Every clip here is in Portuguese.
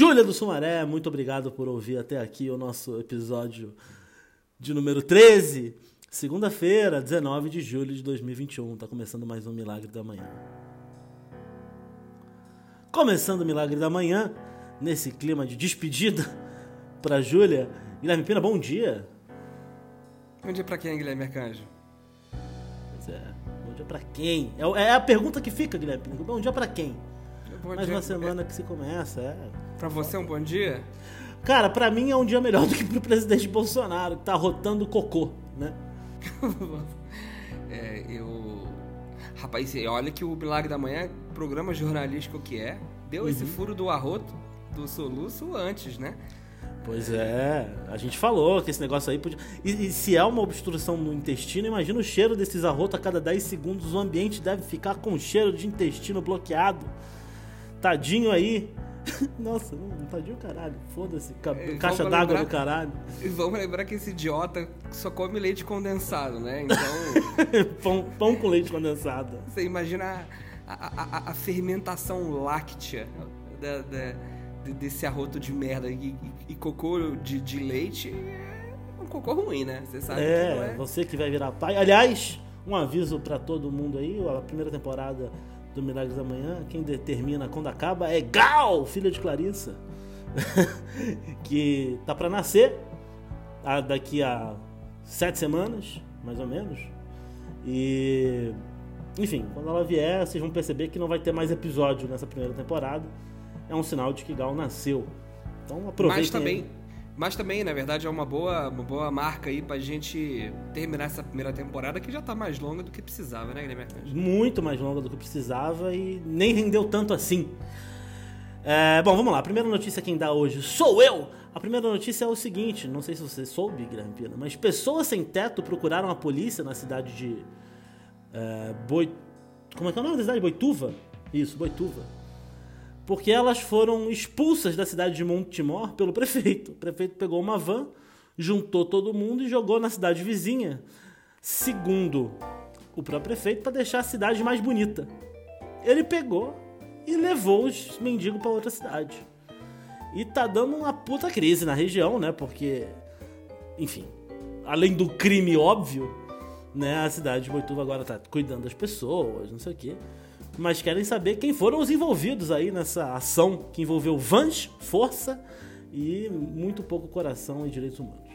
Júlia do Sumaré, muito obrigado por ouvir até aqui o nosso episódio de número 13. Segunda-feira, 19 de julho de 2021. Tá começando mais um Milagre da Manhã. Começando o Milagre da Manhã, nesse clima de despedida pra Júlia. Guilherme Pina, bom dia. Bom dia pra quem, Guilherme Arcanjo? Pois é, bom dia pra quem? É, é a pergunta que fica, Guilherme Pina. Bom dia pra quem? Bom Mais dia- uma semana que se começa, é. Pra você é um bom dia? Cara, pra mim é um dia melhor do que pro presidente Bolsonaro, que tá rotando cocô, né? É, eu. Rapaz, olha que o Milagre da Manhã, programa jornalístico que é, deu esse furo do arroto, do soluço antes, né? Pois é, a gente falou que esse negócio aí podia. E, e se é uma obstrução no intestino, imagina o cheiro desses arrotos a cada 10 segundos. O ambiente deve ficar com cheiro de intestino bloqueado. Tadinho aí. Nossa, não, tadinho caralho. Foda-se. É, Caixa d'água do caralho. E vamos lembrar que esse idiota só come leite condensado, né? Então, pão, pão com leite condensado. você imagina a, a- a- a fermentação láctea da- da- de- desse arroto de merda. E, e- cocô de, de leite é um cocô ruim, né? Você sabe que não É, é. você que vai virar pai. Aliás, um aviso pra todo mundo aí: a primeira temporada do Milagres da Manhã, quem determina quando acaba é Gal, filha de Clarissa, que tá pra nascer ah, daqui a sete semanas, mais ou menos. E. Enfim, quando ela vier, vocês vão perceber que não vai ter mais episódio nessa primeira temporada. É um sinal de que Gal nasceu. Então aproveitem. Mas também, mas também, na verdade, é uma boa, uma boa marca aí pra gente terminar essa primeira temporada que já tá mais longa do que precisava, né, Guilherme muito mais longa do que precisava e nem rendeu tanto assim. É, bom, vamos lá. A primeira notícia quem dá hoje sou eu. A primeira notícia é o seguinte: não sei se você soube, Guilherme Pina, mas pessoas sem teto procuraram a polícia na cidade de é, Boi. Como é que é o nome da cidade? Boituva? Isso, Boituva. Porque elas foram expulsas da cidade de Montemor pelo prefeito. O prefeito pegou uma van, juntou todo mundo e jogou na cidade vizinha. Segundo o próprio prefeito, para deixar a cidade mais bonita. Ele pegou e levou os mendigos para outra cidade. E tá dando uma puta crise na região, né? Porque, enfim, além do crime óbvio, né? A cidade de Boituva agora tá cuidando das pessoas, não sei o quê. Mas querem saber quem foram os envolvidos aí nessa ação que envolveu vans, força e muito pouco coração e direitos humanos.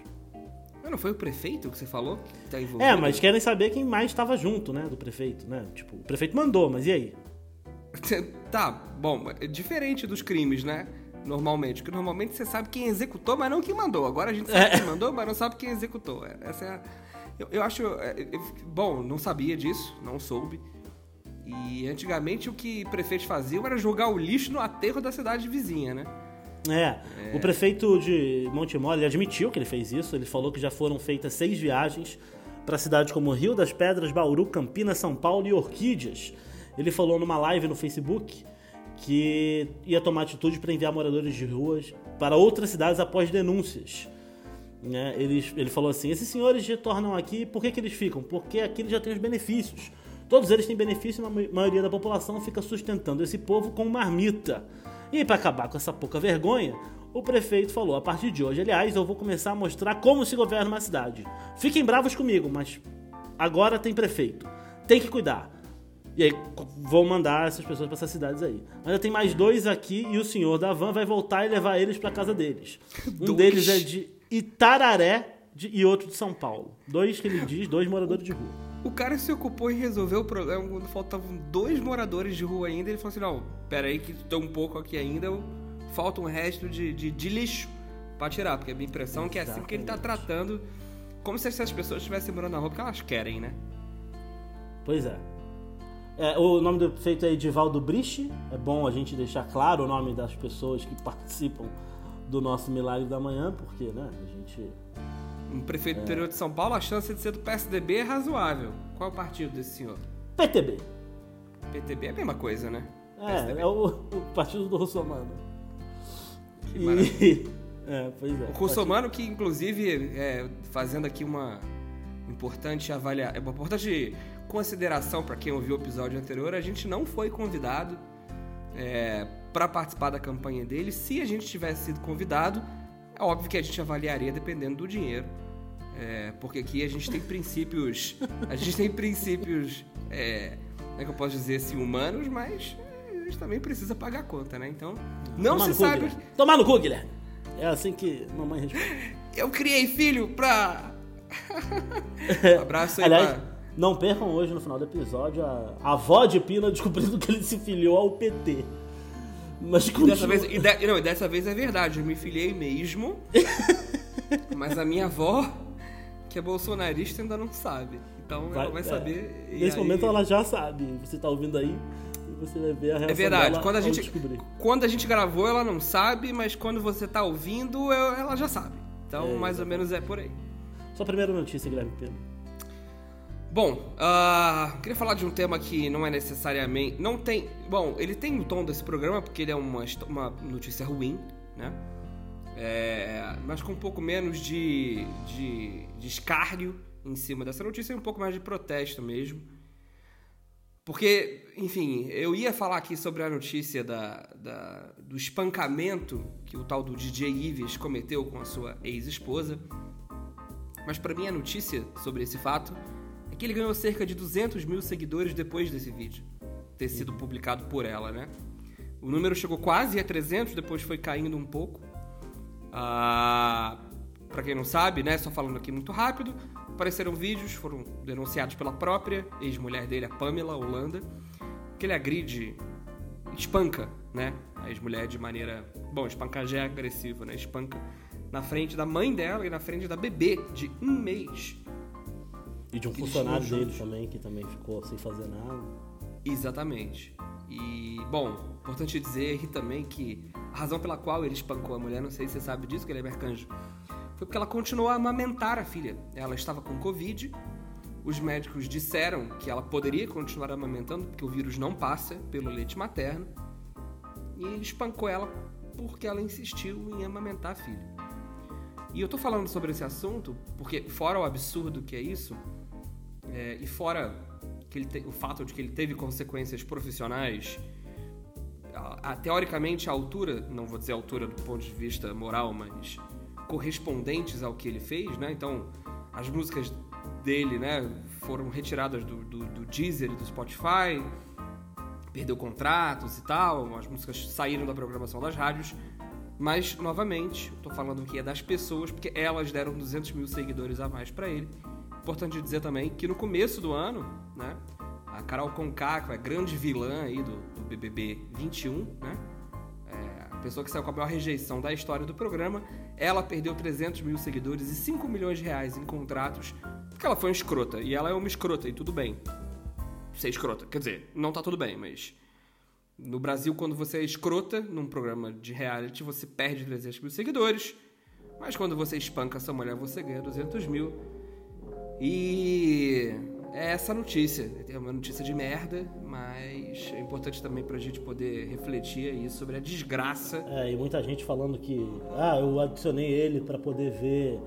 Mas não foi o prefeito que você falou que tá envolvido? É, mas querem saber quem mais estava junto, né? Do prefeito, né? Tipo, o prefeito mandou, mas e aí? Tá, bom, é diferente dos crimes, né? Normalmente. Porque normalmente você sabe quem executou, mas não quem mandou. Agora a gente sabe É. quem mandou, mas não sabe quem executou. É, Essa é a... eu, eu acho. é, eu- bom, não sabia disso, não soube. E antigamente o que prefeitos faziam era jogar o lixo no aterro da cidade vizinha, né? É, o prefeito de Montemor, ele admitiu que ele fez isso. Ele falou que já foram feitas seis viagens para cidades como Rio das Pedras, Bauru, Campinas, São Paulo e Orquídeas. Ele falou numa live no Facebook que ia tomar atitude para enviar moradores de ruas para outras cidades após denúncias. Né? Ele, ele falou assim: esses senhores retornam aqui, por que, que eles ficam? Porque aqui eles já têm os benefícios. Todos eles têm benefício e a ma- maioria da população fica sustentando esse povo com marmita. E para acabar com essa pouca vergonha, o prefeito falou: a partir de hoje, aliás, eu vou começar a mostrar como se governa uma cidade. Fiquem bravos comigo, mas agora tem prefeito. Tem que cuidar. E aí vou mandar essas pessoas para essas cidades aí. Ainda tem mais dois aqui e o senhor da van vai voltar e levar eles para casa deles. Um Dois? deles é de Itararé de- e outro de São Paulo. Dois que ele diz, dois moradores de rua. O cara se ocupou em resolver o problema quando faltavam dois moradores de rua ainda. Ele falou assim: não, pera aí que tem um pouco aqui ainda, falta um resto de, de, de lixo pra tirar. Porque a minha impressão é que é assim que ele tá tratando, como se essas pessoas estivessem morando na rua, porque elas querem, né? Pois é. É, o nome do prefeito é Edivaldo Briche. É bom a gente deixar claro o nome das pessoas que participam do nosso Milagre da Manhã, porque, né, a gente. Um prefeito do interior de São Paulo, a chance de ser do PSDB é razoável. Qual é o partido desse senhor? PTB. PTB é a mesma coisa, né? É, é o, o partido do Russomano. Que E- maravilha. é, pois é. O Russomano, que inclusive, é, fazendo aqui uma importante avaliação, uma importante consideração para quem ouviu o episódio anterior, a gente não foi convidado é, para participar da campanha dele. Se a gente tivesse sido convidado, é óbvio que a gente avaliaria dependendo do dinheiro. É, porque aqui a gente tem princípios. A gente tem princípios. É, como é que eu posso dizer assim, humanos, mas a gente também precisa pagar a conta, né? Então, não Tomar se sabe. Guilherme. Tomar no cu, Guilherme. É assim que mamãe responde. Eu criei filho pra. Abraço aí Aliás, pra. não percam hoje no final do episódio a, a avó de Pina descobrindo que ele se filiou ao PT. Mas continua. Dessa vez, e de- não, e dessa vez é verdade, eu me filiei mesmo. mas a minha avó, que é bolsonarista, ainda não sabe. Então ela vai é, saber. e Nesse aí- momento ela já sabe. Você tá ouvindo aí e você vai ver a reação É verdade, quando a gente. descobrir. Quando a gente gravou, ela não sabe, mas quando você tá ouvindo, ela já sabe. Então, É, mais ou menos é por aí. Sua primeira notícia, Guilherme Pina. Bom, ah, queria falar de um tema que não é necessariamente. Não tem. Bom, ele tem o tom desse programa porque ele é uma, uma notícia ruim, né? É, mas com um pouco menos de, de, de escárnio em cima dessa notícia e um pouco mais de protesto mesmo. Porque, enfim, eu ia falar aqui sobre a notícia da, da- do espancamento que o tal do DJ Ives cometeu com a sua ex-esposa. Mas pra mim a notícia sobre esse fato é que ele ganhou cerca de 200 mil seguidores depois desse vídeo ter sido publicado por ela, né? O número chegou quase a 300, depois foi caindo um pouco. Ah, para quem não sabe, né, só falando aqui muito rápido, apareceram vídeos, foram denunciados pela própria ex-mulher dele, a Pamela Holanda, que ele agride, espanca, né, a ex-mulher de maneira, bom, espancar já é agressivo, né, espanca na frente da mãe dela e na frente da bebê de um mês. E de um Que funcionário dele também, que também ficou sem fazer nada. Exatamente. E, bom, importante dizer aqui também que a razão pela qual ele espancou a mulher, não sei se você sabe disso, Guilherme Arcanjo, foi porque ela continuou a amamentar a filha. Ela estava com Covid, os médicos disseram que ela poderia continuar amamentando, porque o vírus não passa pelo leite materno, e espancou ela porque ela insistiu em amamentar a filha. E eu tô falando sobre esse assunto porque, fora o absurdo que é isso, é, e fora te- o fato de que ele teve consequências profissionais, a- a- teoricamente a altura, não vou dizer a altura do ponto de vista moral, mas correspondentes ao que ele fez, né? Então, as músicas dele, né, foram retiradas do, do, do Deezer e do Spotify, perdeu contratos e tal, as músicas saíram da programação das rádios, mas, novamente, tô falando aqui é das pessoas, porque elas deram 200 mil seguidores a mais pra ele. Importante dizer também que no começo do ano, né, a Carol Conká, que é a grande vilã aí do, do BBB 21, né, pessoa que saiu com a maior rejeição da história do programa, ela perdeu 300 mil seguidores e 5 milhões de reais em contratos, porque ela foi uma escrota, e ela é uma escrota, e tudo bem ser escrota. Quer dizer, não tá tudo bem, mas no Brasil, quando você é escrota num programa de reality, você perde 300 mil seguidores. Mas quando você espanca sua mulher, você ganha 200 mil. E é essa notícia. É uma notícia de merda, mas é importante também pra gente poder refletir aí sobre a desgraça. É, e muita gente falando que, ah, eu adicionei ele pra poder ver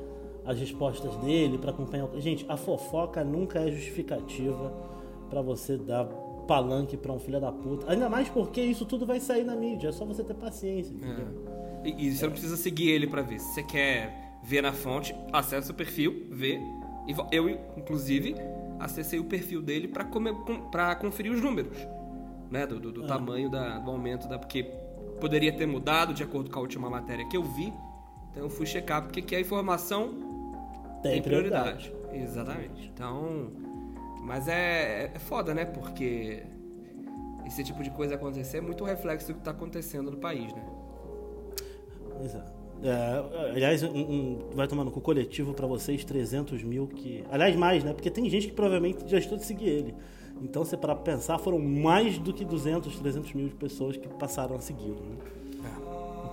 as respostas dele, pra acompanhar. o- Gente, a fofoca nunca é justificativa pra você dar palanque pra um filho da puta. Ainda mais porque isso tudo vai sair na mídia, é só você ter paciência, entendeu? É. E, e você não precisa seguir ele pra ver. Se você quer ver na fonte, acessa o perfil, vê. Eu, inclusive, acessei o perfil dele com- pra conferir os números, né? Do, do- do tamanho da- do aumento da. Porque poderia ter mudado de acordo com a última matéria que eu vi. Então eu fui checar, porque aqui a informação Tem, tem prioridade. prioridade. Exatamente. Então. Mas é, é foda, né? Porque esse tipo de coisa acontecer é muito reflexo do que tá acontecendo no país, né? Exato. É, aliás, um- um- vai tomando com coletivo pra vocês 300 mil que. Aliás, mais, né? Porque tem gente que provavelmente já estou de seguir ele. Então, se para pensar, foram mais do que 200, 300 mil de pessoas que passaram a segui-lo. Né?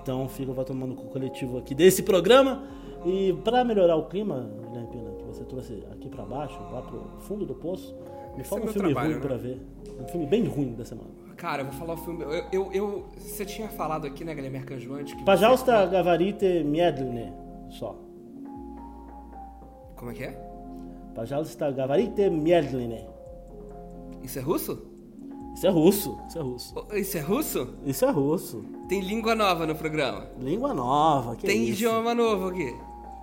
Então, fica vai tomando com o coletivo aqui desse programa. E para melhorar o clima, Guilherme Pina, que você trouxe aqui pra baixo, lá pro fundo do poço, me Esse fala é um filme trabalho, ruim né? pra ver. Um filme bem ruim da semana. Cara, eu vou falar o filme. Eu, eu, eu você tinha falado aqui, né, Guilherme Arcanjo, antes. Pajalsta você... Gavarite Miedlune, né, só. Como é que é? Pajalsta Gavarite Miedlune. Né. Isso é russo? Isso é russo. Isso é russo. Isso é russo? Isso é russo. Tem língua nova no programa. Língua nova, que Tem é idioma novo aqui.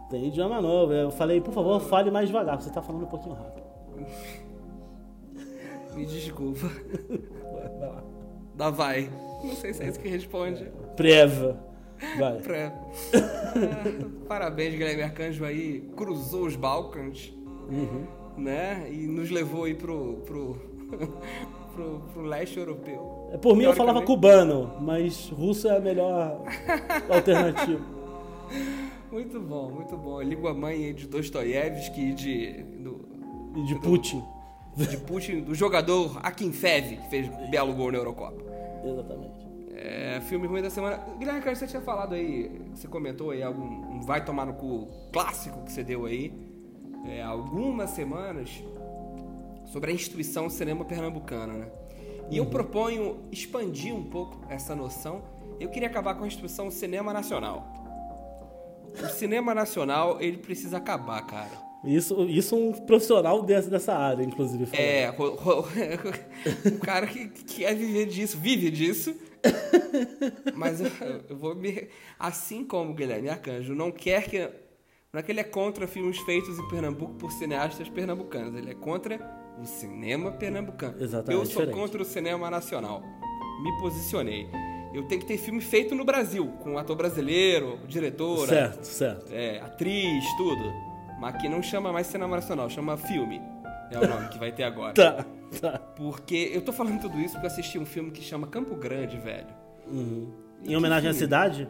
Tem idioma novo. Eu falei, por favor, fale mais devagar, você tá falando um pouquinho rápido. Me desculpa. Dá vai. Não sei se é isso que responde. Preva. Vai. Pra- Ah, Parabéns, Guilherme Arcanjo aí. Cruzou os Balcãs, Uhum. né? E nos levou aí pro, pro, pro, pro leste europeu. É, Por mim eu falava cubano, mas russo é a melhor alternativa. Muito bom, muito bom. A língua mãe de Dostoiévski e de, do, E de Putin. De Putin, do jogador Akinfev, que fez belo gol na Eurocopa. Exatamente. É, filme ruim da semana. Guilherme, cara, você tinha falado aí, você comentou aí algum um vai tomar no cu clássico que você deu aí, é, algumas semanas, sobre a instituição cinema pernambucana, né? E eu proponho expandir um pouco essa noção. Eu queria acabar com a instituição cinema nacional. O cinema nacional, ele precisa acabar, cara. Isso, isso um profissional dessa, dessa área, inclusive. falou. É, ro- ro- um cara que, que quer viver disso, vive disso. Mas eu, eu vou me. Assim como o Guilherme Arcanjo não quer que. Não é que ele é contra filmes feitos em Pernambuco por cineastas pernambucanos, ele é contra o cinema pernambucano. Exatamente, Eu sou diferente. contra o cinema nacional. Me posicionei. Eu tenho que ter filme feito no Brasil, com ator brasileiro, diretora, Certo, certo. é, atriz, tudo. Mas aqui não chama mais cinema nacional, chama filme. É o nome que vai ter agora. Tá, tá. Porque eu tô falando tudo isso porque eu assisti um filme que chama Campo Grande, velho. Uhum. Em que homenagem à filme? cidade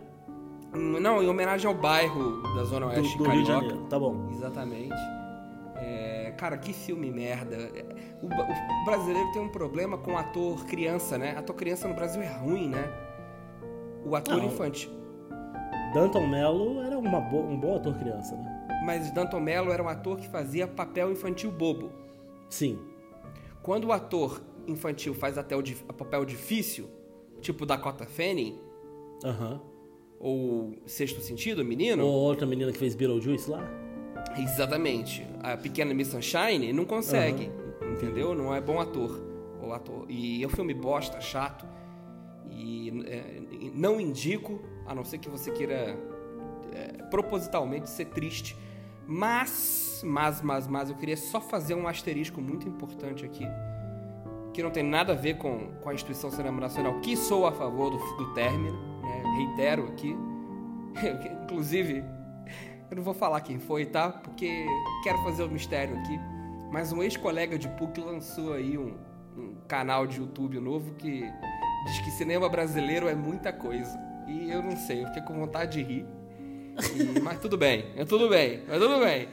Hum, Não, em homenagem ao bairro da Zona do, Oeste do Rio de. Janeiro. Tá bom. Exatamente. É, cara, que filme merda. É, O, o brasileiro tem um problema com ator criança, né? Ator criança no Brasil é ruim, né? O ator Não. infantil. Danton Mello era uma bo- um bom ator criança, né? Mas Danton Mello era um ator que fazia papel infantil bobo. Sim. Quando o ator infantil faz até o papel difícil, tipo Dakota Fanning, Aham. ou Sexto Sentido, menino, Ou outra menina que fez Beetlejuice lá? exatamente, a pequena Miss Sunshine não consegue, entendeu? Não é bom ator, o ator. E é um filme bosta, chato, e é, não indico, a não ser que você queira é, propositalmente ser triste. Mas, mas, mas, mas, eu queria só fazer um asterisco muito importante aqui, que não tem nada a ver com, com a instituição cinema nacional, que sou a favor do, do término, né? reitero aqui. Inclusive, eu não vou falar quem foi, tá? Porque quero fazer o mistério aqui. Mas um ex-colega de PUC lançou aí um, um canal de YouTube novo que diz que cinema brasileiro é muita coisa. E eu não sei, eu fiquei com vontade de rir. E- mas tudo bem, é tudo bem, mas tudo bem.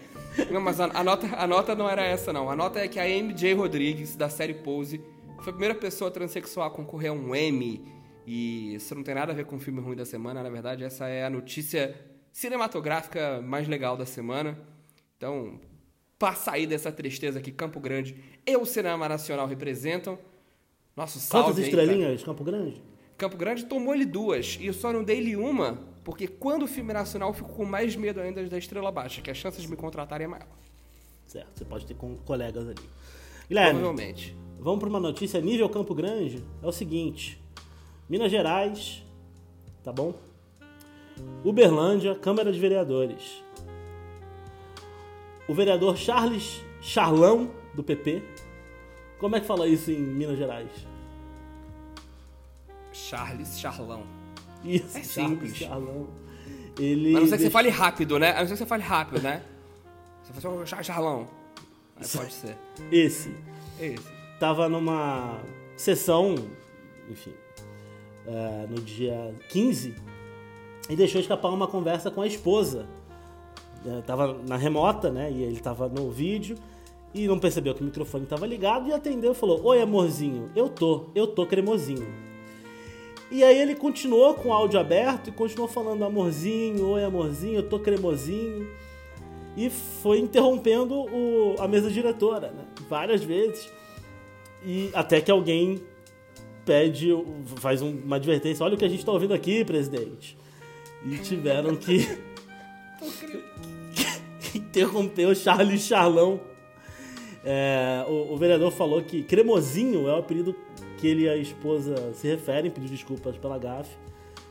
Não, mas a, a nota, a nota não era essa, não. A nota é que a MJ Rodrigues, da série Pose, foi a primeira pessoa transexual a concorrer a um Emmy. E isso não tem nada a ver com o filme ruim da semana, na verdade, essa é a notícia cinematográfica mais legal da semana. Então, para sair dessa tristeza que Campo Grande e o cinema nacional representam, nosso salve Quantas aí, estrelinhas, Campo Grande? Campo Grande tomou ele duas e eu só não dei-lhe uma, porque quando o filme é nacional eu fico com mais medo ainda da estrela baixa, que a chance de me contratarem é maior. Certo, você pode ter com colegas ali. Guilherme, Provavelmente. vamos para uma notícia nível Campo Grande. É o seguinte: Minas Gerais, tá bom? Uberlândia, Câmara de Vereadores. O vereador Charles Charlão, do PP. Como é que fala isso em Minas Gerais? Charles Charlão. Isso, É simples. Charlão. Ele Mas não sei que você fale rápido, né? A não ser que você fale rápido, né? Você fala assim, "Ô, Charlão. Aí pode ser. Esse. Esse. tava numa sessão, enfim, é, no dia 15, e deixou escapar uma conversa com a esposa. É, tava na remota, né? E ele tava no vídeo e não percebeu que o microfone tava ligado e atendeu e falou: Oi, amorzinho, eu tô, eu tô cremosinho. E aí ele continuou com o áudio aberto e continuou falando amorzinho, oi amorzinho, eu tô cremosinho. E foi interrompendo o- a mesa diretora, né? Várias vezes. E até que alguém pede, faz um- uma advertência, olha o que a gente tá ouvindo aqui, presidente. E tiveram que interromper o Charles Charlão. É, o, o vereador falou que cremosinho é o apelido que ele e a esposa se referem, pediu desculpas pela gafe.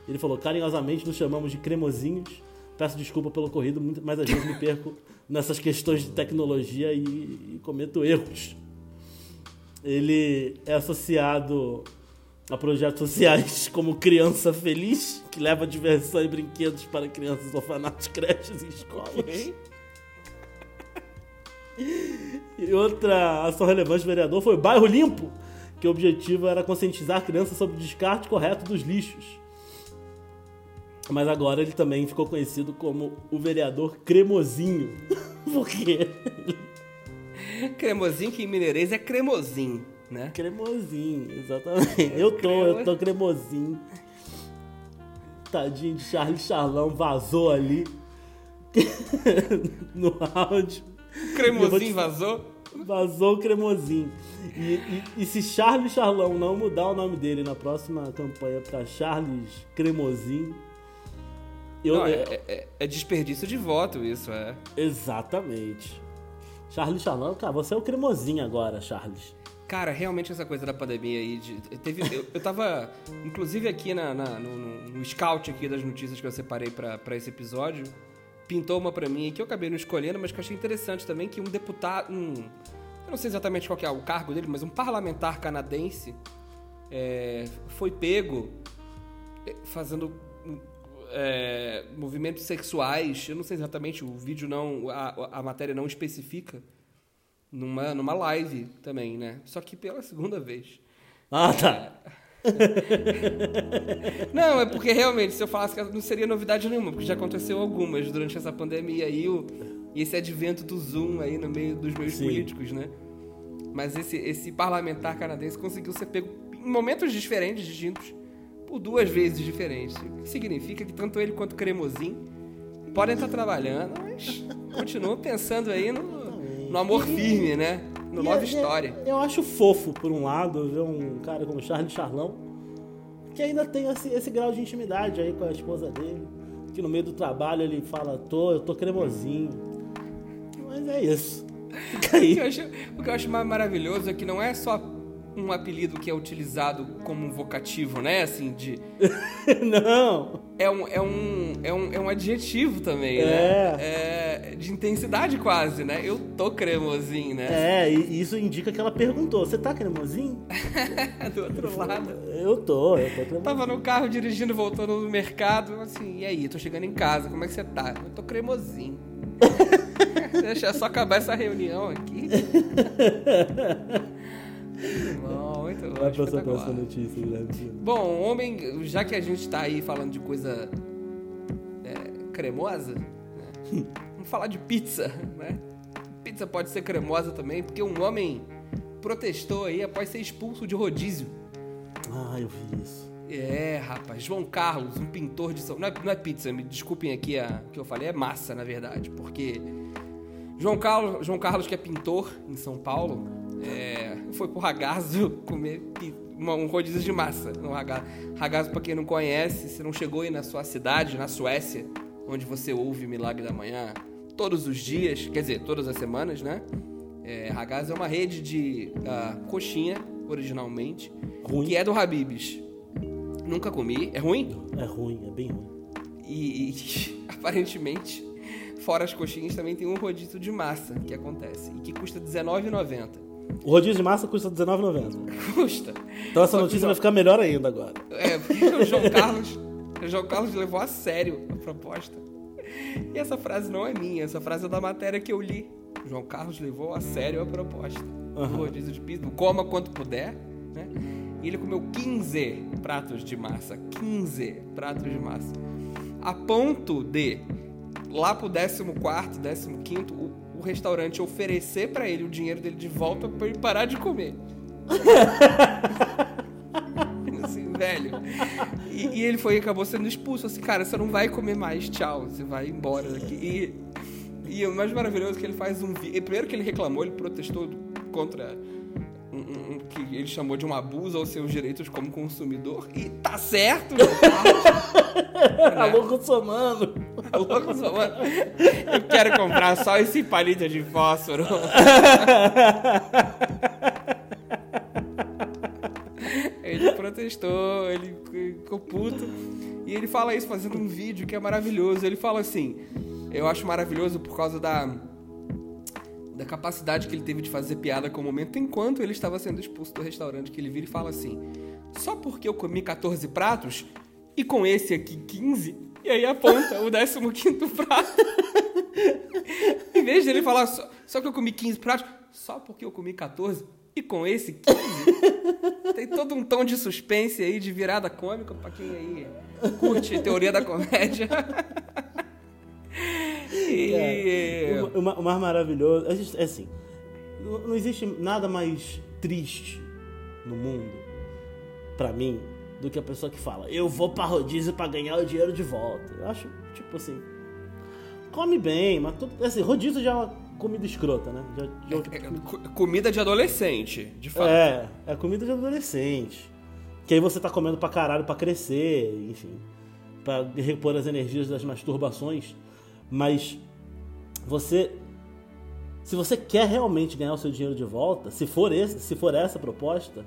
Ele falou: carinhosamente nos chamamos de cremosinhos. Peço desculpa pelo ocorrido, mas às vezes me perco nessas questões de tecnologia e, e cometo erros. Ele é associado a projetos sociais como Criança Feliz, que leva diversão e brinquedos para crianças, orfanatos, creches e escolas. E outra ação relevante do vereador foi o Bairro Limpo, que o objetivo era conscientizar crianças sobre o descarte correto dos lixos. Mas agora ele também ficou conhecido como o vereador Cremosinho. Por quê? Cremosinho, que em mineirês é cremosinho, né? Cremosinho, exatamente. Eu tô, eu tô cremosinho. Tadinho de Charlie Charlão vazou ali no áudio. Vou te- Cremosinho vazou? Vazou o cremosinho. E, e- e se Charles Charlão não mudar o nome dele na próxima campanha pra Charles Cremosinho. Eu, Não, é, é- é- desperdício de voto isso, é. Exatamente. Charles Charlão, cara, você é o cremosinho agora, Charles. Cara, realmente essa coisa da pandemia aí. De, teve, eu, eu tava, inclusive, aqui na, na- no, no- no scout aqui das notícias que eu separei pra esse episódio. Pintou uma pra mim que eu acabei não escolhendo, mas que eu achei interessante também, que um deputado. Um, eu não sei exatamente qual que é o cargo dele, mas um parlamentar canadense é, foi pego é, fazendo é, movimentos sexuais. Eu não sei exatamente, o vídeo não. A, a matéria não especifica. Numa, numa live também, né? Só que pela segunda vez. Ah, tá. Não, é porque realmente, se eu falasse que não seria novidade nenhuma, porque já aconteceu algumas durante essa pandemia aí, o, e esse advento do Zoom aí no meio dos meios Sim. políticos, né? Mas esse, esse parlamentar canadense conseguiu ser pego em momentos diferentes, distintos, por duas vezes diferentes. O que significa que tanto ele quanto o Cremosinho podem estar trabalhando, mas continuam pensando aí no, no amor firme, né? No E Love é- Story. é- Eu acho fofo, por um lado, ver um cara como Charles Charlão, que ainda tem esse, esse grau de intimidade aí com a esposa dele, que no meio do trabalho ele fala, tô, eu tô cremosinho. Mas é isso. Fica O que, eu aí. acho, o que eu acho mais maravilhoso é que não é só um apelido que é utilizado como um vocativo, né? Assim, de. Não. É um, é um, é um, é um adjetivo também, É. né? É de intensidade quase, né? Eu tô cremosinho, né? É, e isso indica que ela perguntou, você tá cremosinho? Do outro lado. Eu tô, eu tô cremosinho. Tava no carro dirigindo, voltando do mercado, assim, e aí, tô chegando em casa, como é que você tá? Eu tô cremosinho. Deixa só acabar essa reunião aqui. Muito bom, muito bom. Vai pra sua próxima notícia, Guilherme. Bom, homem, já que a gente tá aí falando de coisa é, cremosa, né? vamos falar de pizza, né? Pizza pode ser cremosa também, porque um homem protestou aí após ser expulso de rodízio. Ah, eu vi isso. É, rapaz, João Carlos, um pintor de São... Não é, não é pizza, me desculpem aqui a, o que eu falei, é massa, na verdade, porque... João Carlos, João Carlos que é pintor em São Paulo, é, foi pro Ragazzo comer uma- um rodízio de massa no Ragazzo. Ragazzo, pra quem não conhece, se não chegou aí na sua cidade, na Suécia, onde você ouve Milagre da Manhã todos os dias, quer dizer, todas as semanas, né? É, Ragazzo é uma rede de ah, coxinha, originalmente, Ruim. que é do Habib's. Nunca comi. É ruim? É ruim, é bem ruim. E, e, aparentemente, fora as coxinhas, também tem um rodízio de massa que acontece. E que custa R$19,90. O rodízio de massa custa R$19,90. Custa. Então essa Só notícia vai ficar melhor ainda agora. É, porque o João Carlos. O João Carlos levou a sério a proposta. E essa frase não é minha, essa frase é da matéria que eu li. O João Carlos levou a sério a proposta. Aham. Do rodízio de pizza, coma quanto puder, né? E ele comeu 15 pratos de massa. 15 pratos de massa. A ponto de, lá pro 14, 15, o, o restaurante oferecer pra ele o dinheiro dele de volta pra ele parar de comer. assim, velho. E, e ele foi acabou sendo expulso, assim, cara, você não vai comer mais, tchau, você vai embora daqui. E, e o mais maravilhoso é que ele faz um vídeo. Primeiro que ele reclamou, ele protestou contra um, um- que ele chamou de um abuso aos seus direitos como consumidor. E tá certo, João Carlos. Alô, Russomano. Louco, só, mano. Eu quero comprar só esse palito de fósforo. protestou, ele ficou puto. E ele fala isso fazendo um vídeo que é maravilhoso. Ele fala assim: Eu acho maravilhoso por causa da da capacidade que ele teve de fazer piada com o momento enquanto ele estava sendo expulso do restaurante que ele vira e fala assim: "Só porque eu comi 14 pratos e com esse aqui 15". E aí aponta o 15 prato. em vez de ele falar só, só que eu comi 15 pratos, só porque eu comi 14 e com esse 15. Tem todo um tom de suspense aí, de virada cômica para quem aí curte teoria da comédia. e... o, o, mais maravilhoso é assim: não existe nada mais triste no mundo, para mim, do que a pessoa que fala, eu vou pra rodízio pra ganhar o dinheiro de volta. Eu acho, tipo assim, come bem, mas tudo, assim, rodízio já é uma comida escrota, né? Já, já é, é, é, comida de adolescente, de fato. É, é comida de adolescente. Que aí você tá comendo pra caralho pra crescer, enfim. Pra repor as energias das masturbações. Mas você se você quer realmente ganhar o seu dinheiro de volta, se for esse, se for essa a proposta,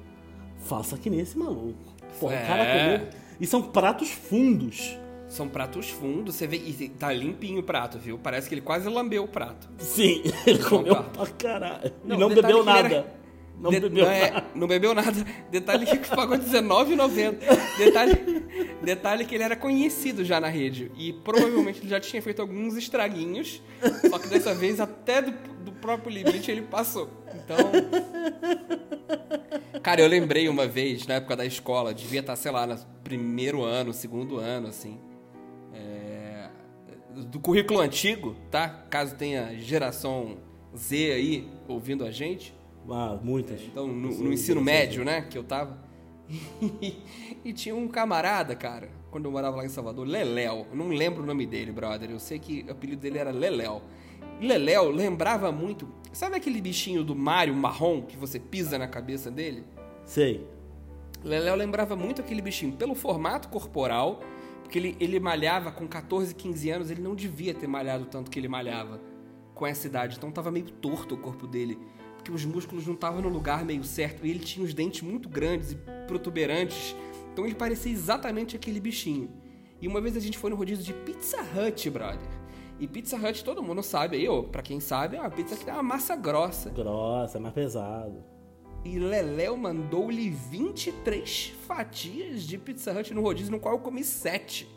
faça que nem esse maluco. Porra, é. cara comeu. E são pratos fundos. São pratos fundos, você vê. E tá limpinho o prato, viu? Parece que ele quase lambeu o prato. Sim, ele comeu pra caralho. Não, e não bebeu nada. Não, de, bebeu não, é, não bebeu nada. Detalhe que pagou R$19,90. Detalhe, detalhe que ele era conhecido já na rede. E provavelmente ele já tinha feito alguns estraguinhos. Só que dessa vez, até do, do próprio limite, ele passou. Então. Cara, eu lembrei uma vez, na época da escola, devia estar, sei lá, no primeiro ano, segundo ano, assim. É, do currículo antigo, tá? Caso tenha geração Z aí ouvindo a gente. Ah, muitas. Então, no, no ensino médio, né, que eu tava. e tinha um camarada, cara, quando eu morava lá em Salvador, Leléo. Eu não lembro o nome dele, brother. Eu sei que o apelido dele era Leléo. Leléo lembrava muito. Sabe aquele bichinho do Mario marrom que você pisa na cabeça dele? Sei. Leléo lembrava muito aquele bichinho pelo formato corporal, porque ele, ele malhava com 14, 15 anos, ele não devia ter malhado tanto que ele malhava com essa idade, então tava meio torto o corpo dele que os músculos não estavam no lugar meio certo. E ele tinha os dentes muito grandes e protuberantes. Então ele parecia exatamente aquele bichinho. E uma vez a gente foi no rodízio de Pizza Hut, brother. E Pizza Hut, todo mundo sabe, aí, ó, pra quem sabe, é uma pizza que tem uma massa grossa. Grossa, mais pesado. E Leléo mandou-lhe 23 fatias de Pizza Hut no rodízio, no qual eu comi 7.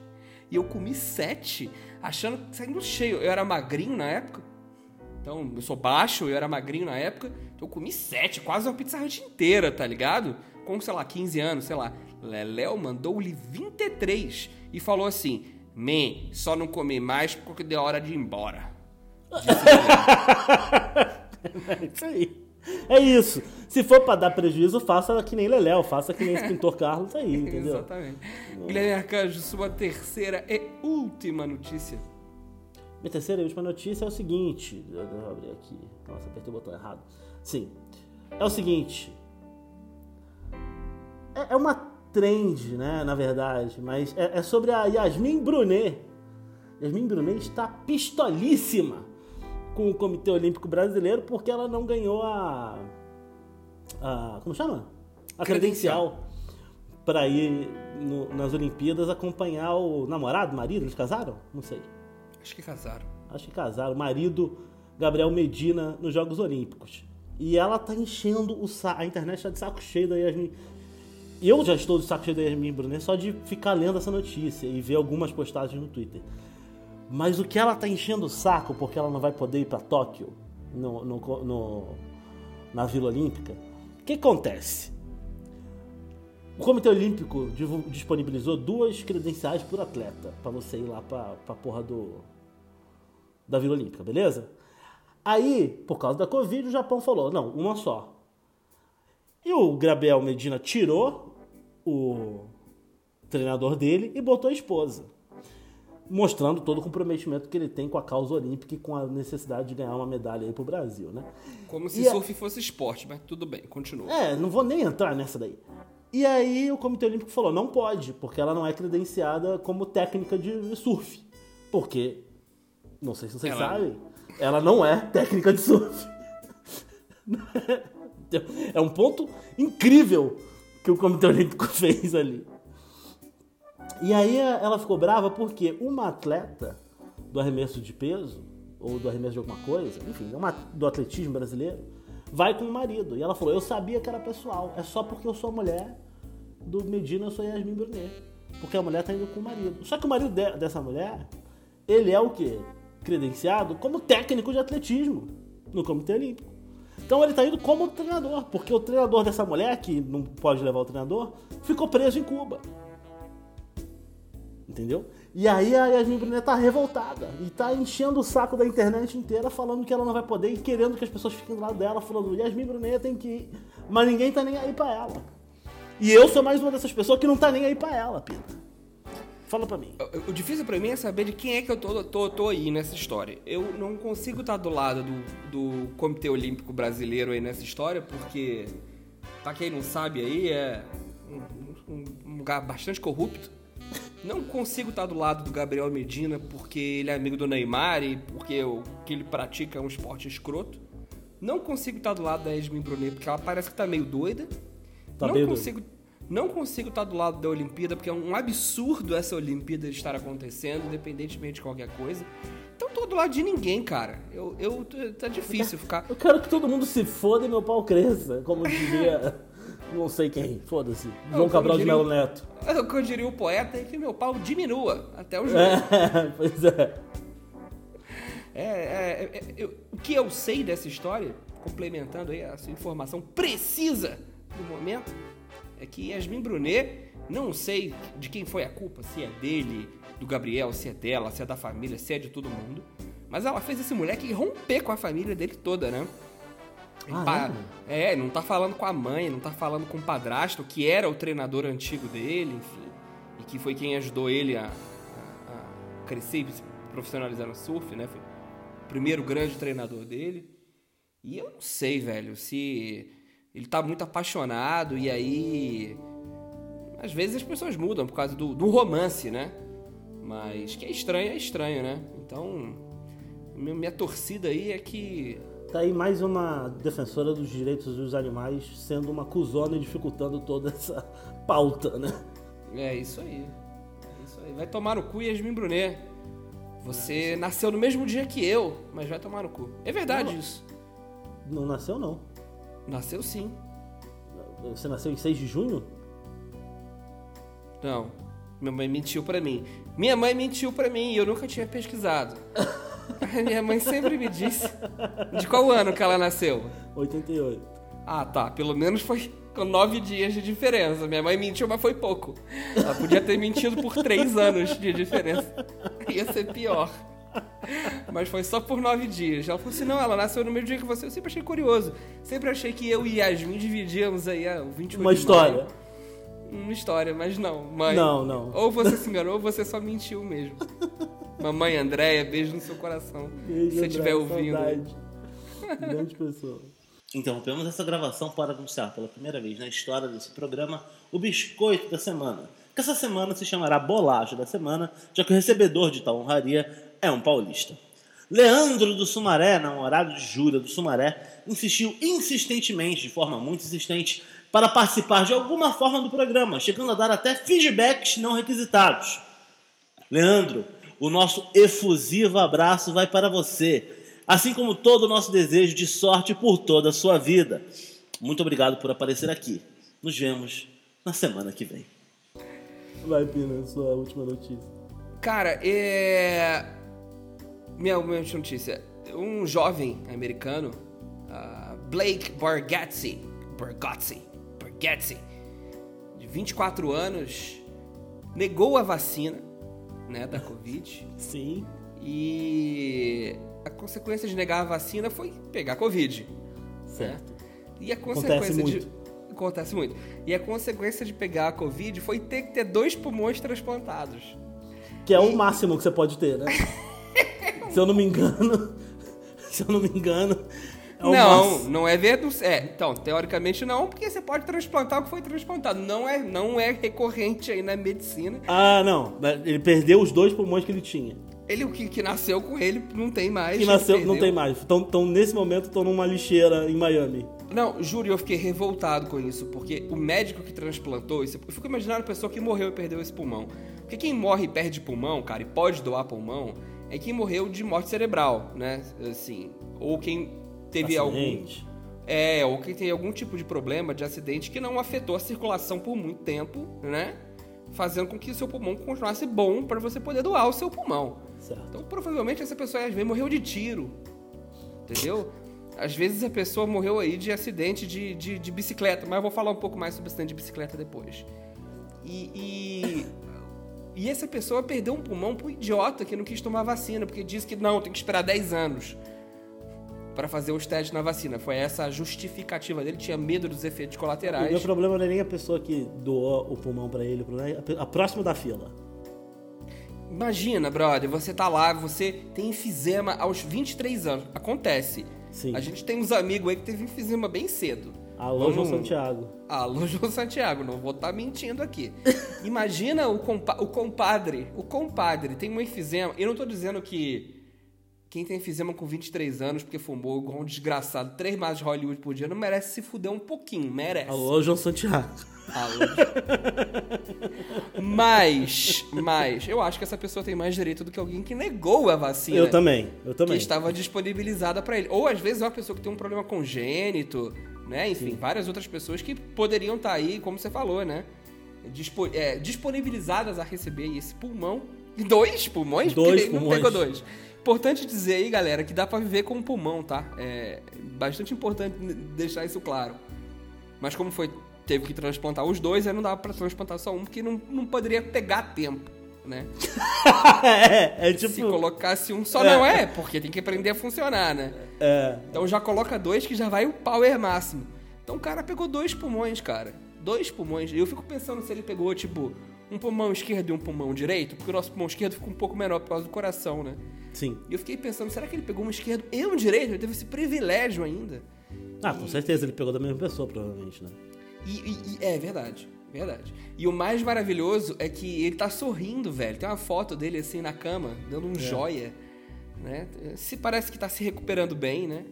E eu comi 7, achando que saindo cheio. Eu era magrinho na época. Então, eu sou baixo, eu era magrinho na época, então eu comi sete, quase uma pizza hut inteira, tá ligado? Com, sei lá, 15 anos, sei lá. Leléo mandou-lhe 23 e falou assim: Man, só não comi mais porque deu hora de ir embora. é isso aí. É isso. Se for para dar prejuízo, faça que nem Leléo, faça que nem esse pintor Carlos aí, entendeu? Exatamente. Guilherme Arcanjo, sua terceira e última notícia. Minha terceira e última notícia é o seguinte. Deixa eu abrir aqui. Nossa, apertei o botão errado. Sim. É o seguinte. É, é uma trend, né? Na verdade. Mas é, é sobre a Yasmin Brunet. Yasmin Brunet está pistolíssima com o Comitê Olímpico Brasileiro porque ela não ganhou a. a como chama? A credencial, credencial. para ir no, nas Olimpíadas acompanhar o namorado, marido. Eles casaram? Não sei. Acho que casaram. Acho que casaram. Marido Gabriel Medina nos Jogos Olímpicos. E ela tá enchendo o saco. A internet tá de saco cheio da Yasmin. Eu já estou de saco cheio da Yasmin Brunet só de ficar lendo essa notícia e ver algumas postagens no Twitter. Mas o que ela tá enchendo o saco porque ela não vai poder ir para Tóquio no, no, no, na Vila Olímpica? O que acontece? O Comitê Olímpico disponibilizou duas credenciais por atleta para você ir lá para a porra do da Vila Olímpica, beleza? Aí, por causa da Covid, o Japão falou: não, uma só. E o Gabriel Medina tirou o treinador dele e botou a esposa. Mostrando todo o comprometimento que ele tem com a causa olímpica e com a necessidade de ganhar uma medalha aí pro Brasil, né? Como se e surf a... fosse esporte, mas tudo bem, continua. É, não vou nem entrar nessa daí. E aí o Comitê Olímpico falou: não pode, porque ela não é credenciada como técnica de surf. Porque não sei se vocês ela... sabem. Ela não é técnica de surf. É um ponto incrível que o Comitê Olímpico fez ali. E aí ela ficou brava porque uma atleta do arremesso de peso, ou do arremesso de alguma coisa, enfim, uma, do atletismo brasileiro, vai com o marido. E ela falou: Eu sabia que era pessoal, é só porque eu sou mulher do Medina, eu sou Yasmin Brunet. Porque a mulher tá indo com o marido. Só que o marido de, dessa mulher, ele é o quê? Credenciado como técnico de atletismo no Comitê Olímpico. Então ele tá indo como treinador, porque o treinador dessa mulher, que não pode levar o treinador, ficou preso em Cuba. Entendeu? E aí a Yasmin Brunet tá revoltada e tá enchendo o saco da internet inteira falando que ela não vai poder e querendo que as pessoas fiquem do lado dela, falando Yasmin Brunet tem que ir. Mas ninguém tá nem aí pra ela. E eu sou mais uma dessas pessoas que não tá nem aí pra ela, Pita. Fala pra mim. O, o difícil pra mim é saber de quem é que eu tô, tô, tô aí nessa história. Eu não consigo estar do lado do, do Comitê Olímpico Brasileiro aí nessa história, porque, pra quem não sabe aí, é um, um lugar bastante corrupto. Não consigo estar do lado do Gabriel Medina porque ele é amigo do Neymar e porque o que ele pratica é um esporte escroto. Não consigo estar do lado da Yasmin Brunet porque ela parece que tá meio doida. Tá não meio consigo não consigo estar do lado da Olimpíada porque é um absurdo essa Olimpíada estar acontecendo, independentemente de qualquer coisa. Então tô do lado de ninguém, cara. Eu, eu tá difícil ficar. Eu quero que todo mundo se foda e meu pau cresça, como diria não sei quem, foda-se. João Cabral de como Melo diria Neto. O que eu diria o poeta é que meu pau diminua até o joelho. É, pois é. É, é, é, eu- o que eu sei dessa história, complementando aí a sua informação precisa do momento, é que Yasmin Brunet, não sei de quem foi a culpa, se é dele, do Gabriel, se é dela, se é da família, se é de todo mundo, mas ela fez esse moleque romper com a família dele toda, né? Ah, Pa- é, não tá falando com a mãe, não tá falando com o padrasto, que era o treinador antigo dele, enfim, e que foi quem ajudou ele a, a- a crescer e se profissionalizar no surf, né? Foi o primeiro grande treinador dele. E eu não sei, velho, se ele tá muito apaixonado e aí. Às vezes as pessoas mudam por causa do, do romance, né? Mas que é estranho, é estranho, né? Então, minha, torcida aí é que Tá aí mais uma defensora dos direitos dos animais sendo uma cuzona e dificultando toda essa pauta, né? É isso aí. É isso aí. Vai tomar no cu Yasmin Brunet. Você nasceu no mesmo dia que eu, mas vai tomar no cu. É verdade Não. isso. Não nasceu, não. Nasceu sim. Você nasceu em 6 de junho? Não. Minha mãe mentiu pra mim. Minha mãe mentiu pra mim e eu nunca tinha pesquisado. Minha mãe sempre me disse. De qual ano que ela nasceu? 88. Ah, tá. Pelo menos foi com nove dias de diferença. Minha mãe mentiu, mas foi pouco. Ela podia ter mentido por três anos de diferença. Ia ser pior. Mas foi só por nove dias. Ela falou assim: não, ela nasceu no mesmo dia que você. Eu sempre achei curioso. Sempre achei que eu e Yasmin dividíamos aí a 28 Uma de história. maio. Uma história, mas não, mãe. Não, não. Ou você se enganou ou você só mentiu mesmo. Mamãe Andréia, beijo no seu coração. Beijo, se você estiver ouvindo. saudade. Grande pessoa. Interrompemos essa gravação para anunciar pela primeira vez na história desse programa o biscoito da semana. Que essa semana se chamará bolacha da semana, já que o recebedor de tal honraria é um paulista. Leandro do Sumaré, namorado de Júlia do Sumaré, insistiu insistentemente, de forma muito insistente, para participar de alguma forma do programa, chegando a dar até feedbacks não requisitados. Leandro, o nosso efusivo abraço vai para você, assim como todo o nosso desejo de sorte por toda a sua vida. Muito obrigado por aparecer aqui. Nos vemos na semana que vem. Vai, Pina, sua última notícia. Cara, é. Minha última notícia. Um jovem americano, ah, Blake Bargatze, Bargatze, Bargatze, de 24 anos, negou a vacina né, da Covid Sim. e a consequência de negar a vacina foi pegar Covid. Certo. E a Acontece consequência muito. Acontece muito. E a consequência de pegar a Covid foi ter que ter dois pulmões transplantados. Que é o máximo que você pode ter, né? se eu não me engano. Se eu não me engano. É não, máximo. não é verdade. É, então, teoricamente não, porque você pode transplantar o que foi transplantado. Não é, não é recorrente aí na medicina. Ah, não. Ele perdeu os dois pulmões que ele tinha. Ele, o que, que nasceu com ele, não tem mais. Que nasceu, não tem mais. Então, então, nesse momento, estão numa lixeira em Miami. Não, juro, eu fiquei revoltado com isso, porque o médico que transplantou isso, eu fico imaginando a pessoa que morreu e perdeu esse pulmão. Porque quem morre e perde pulmão, cara, e pode doar pulmão, é quem morreu de morte cerebral, né? Assim, ou quem teve algum Acidente. é, ou quem tem algum tipo de problema de acidente que não afetou a circulação por muito tempo, né? Fazendo com que o seu pulmão continuasse bom para você poder doar o seu pulmão. Certo. Então, provavelmente essa pessoa às vezes morreu de tiro. Entendeu? Às vezes a pessoa morreu aí de acidente de, de, de bicicleta, mas eu vou falar um pouco mais sobre acidente de bicicleta depois. E, e, e essa pessoa perdeu um pulmão pro idiota que não quis tomar vacina, porque disse que não, tem que esperar 10 anos para fazer os testes na vacina. Foi essa a justificativa dele, tinha medo dos efeitos O colaterais. meu problema não é nem a pessoa que doou o pulmão pra ele, o problema é a próxima da fila. Imagina, brother, você tá lá, você tem enfisema aos 23 anos. Acontece. Sim. A gente tem uns amigos aí que teve enfisema bem cedo. Alô, João Santiago. Alô, João Santiago, não vou estar mentindo aqui. Imagina o, compa o compadre. O compadre tem um enfisema. Eu não tô dizendo que quem tem enfisema com 23 anos, porque fumou igual um desgraçado, três mais de Hollywood por dia, não merece se fuder um pouquinho. Merece. Alô, João Santiago. Mas, mas, eu acho que essa pessoa tem mais direito do que alguém que negou a vacina. Eu também, eu Que também. estava disponibilizada para ele. Ou às vezes é uma pessoa que tem um problema congênito, né? Enfim, várias outras pessoas que poderiam estar aí, como você falou, né? Dispo- é, disponibilizadas a receber esse pulmão. Dois pulmões? Dois Porque ele não pulmões. pegou dois. Importante dizer aí, galera, que dá pra viver com um pulmão, tá? É bastante importante deixar isso claro. Mas como foi, teve que transplantar os dois, aí não dava pra transplantar só um, porque não, não poderia pegar tempo, né? é, é tipo. Se colocasse um só, É. não é, porque tem que aprender a funcionar, né? É. Então já coloca dois que já vai o power máximo. Então o cara pegou dois pulmões, cara. Dois pulmões. E eu fico pensando se ele pegou, tipo, um pulmão esquerdo e um pulmão direito, porque o nosso pulmão esquerdo fica um pouco menor por causa do coração, né? Sim. E eu fiquei pensando, será que ele pegou um esquerdo e um direito? Ele teve esse privilégio ainda. Ah, com certeza ele pegou da mesma pessoa, provavelmente, né? E, e- e- é verdade, verdade. E o mais maravilhoso é que ele tá sorrindo, velho. Tem uma foto dele assim na cama, dando um joia, né? Se parece que tá se recuperando bem, né?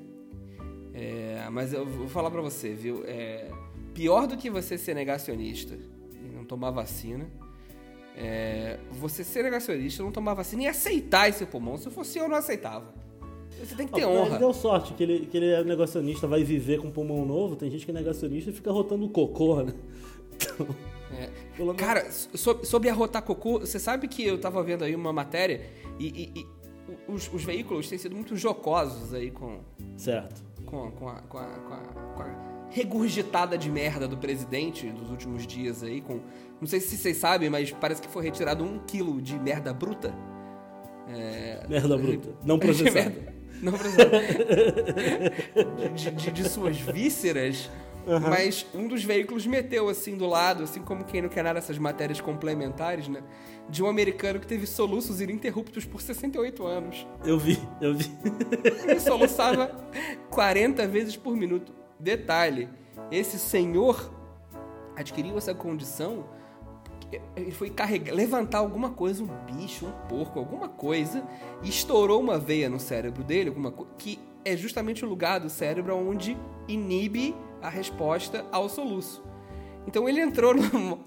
É, mas eu vou falar pra você, viu? É, pior do que você ser negacionista e não tomar vacina, é você ser negacionista, não tomar vacina e aceitar esse pulmão. Se eu fosse eu, não aceitava. Você tem que ter Ah, Ele honra. deu sorte que ele, que ele é negacionista, vai viver com pulmão novo. Tem gente que é negacionista e fica rotando cocô, né? Então, É. menos- Cara, so- sobre arrotar cocô, você sabe que eu tava vendo aí uma matéria e, e- e os, os veículos têm sido muito jocosos aí com, Certo. com, com, a, com, a, com, a, com a regurgitada de merda do presidente dos últimos dias aí. Com, não sei se vocês sabem, mas parece que foi retirado um quilo de merda bruta. É, Merda bruta. Não processada. Não processada. de, de- de suas vísceras. Mas um dos veículos meteu assim do lado, assim como quem não quer nada essas matérias complementares, né? De um americano que teve soluços ininterruptos por 68 anos. Eu vi, eu vi. Ele soluçava 40 vezes por minuto. Detalhe, esse senhor adquiriu essa condição ele foi carregar, levantar alguma coisa, um bicho, um porco, alguma coisa, e estourou uma veia no cérebro dele, alguma co- que é justamente o lugar do cérebro onde inibe a resposta ao soluço. Então ele entrou no.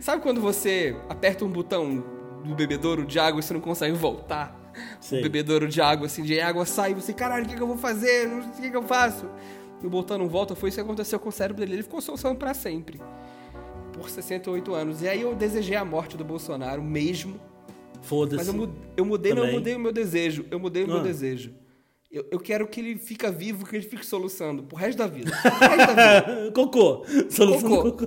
Sabe quando você aperta um botão do bebedouro de água e você não consegue voltar? Sei. O bebedouro de água, assim, de água sai e você, caralho, o que, que eu vou fazer? O que, que eu faço. E o botão não volta, foi isso que aconteceu com o cérebro dele. Ele ficou soluçando pra sempre. Por 68 anos. E aí eu desejei a morte do Bolsonaro mesmo. Foda-se. Mas eu mudei, eu mudei não, eu mudei o meu desejo. Eu mudei o meu Ah. desejo. Eu, eu quero que ele fica vivo, que ele fique soluçando pro resto da vida. Pro resto da vida. Cocô. Solução Cocô. cocô.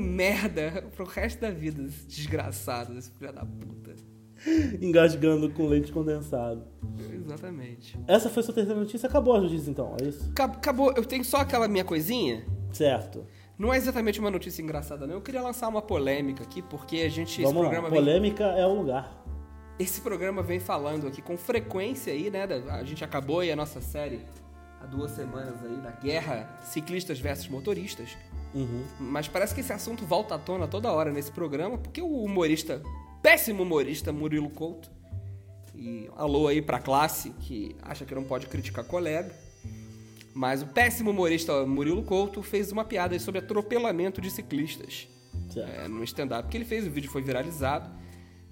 Merda pro resto da vida, esse desgraçado, esse filho da puta. Engasgando com leite condensado. Exatamente. Essa foi sua terceira notícia. Acabou a notícia, então. É isso? Acab- Acabou, eu tenho só aquela minha coisinha. Certo. Não é exatamente uma notícia engraçada, não. Eu queria lançar uma polêmica aqui, porque a gente. esse Vamos lá. programa vem, Polêmica é o lugar. esse programa vem falando aqui com frequência aí, né? A gente acabou aí a nossa série há duas semanas aí da guerra ciclistas versus motoristas. Uhum. Mas parece que esse assunto volta à tona toda hora nesse programa, porque o humorista péssimo humorista Murilo Couto. E alô aí pra classe que acha que não pode criticar colega. Mas o péssimo humorista Murilo Couto fez uma piada sobre atropelamento de ciclistas é, no stand-up que ele fez, o vídeo foi viralizado.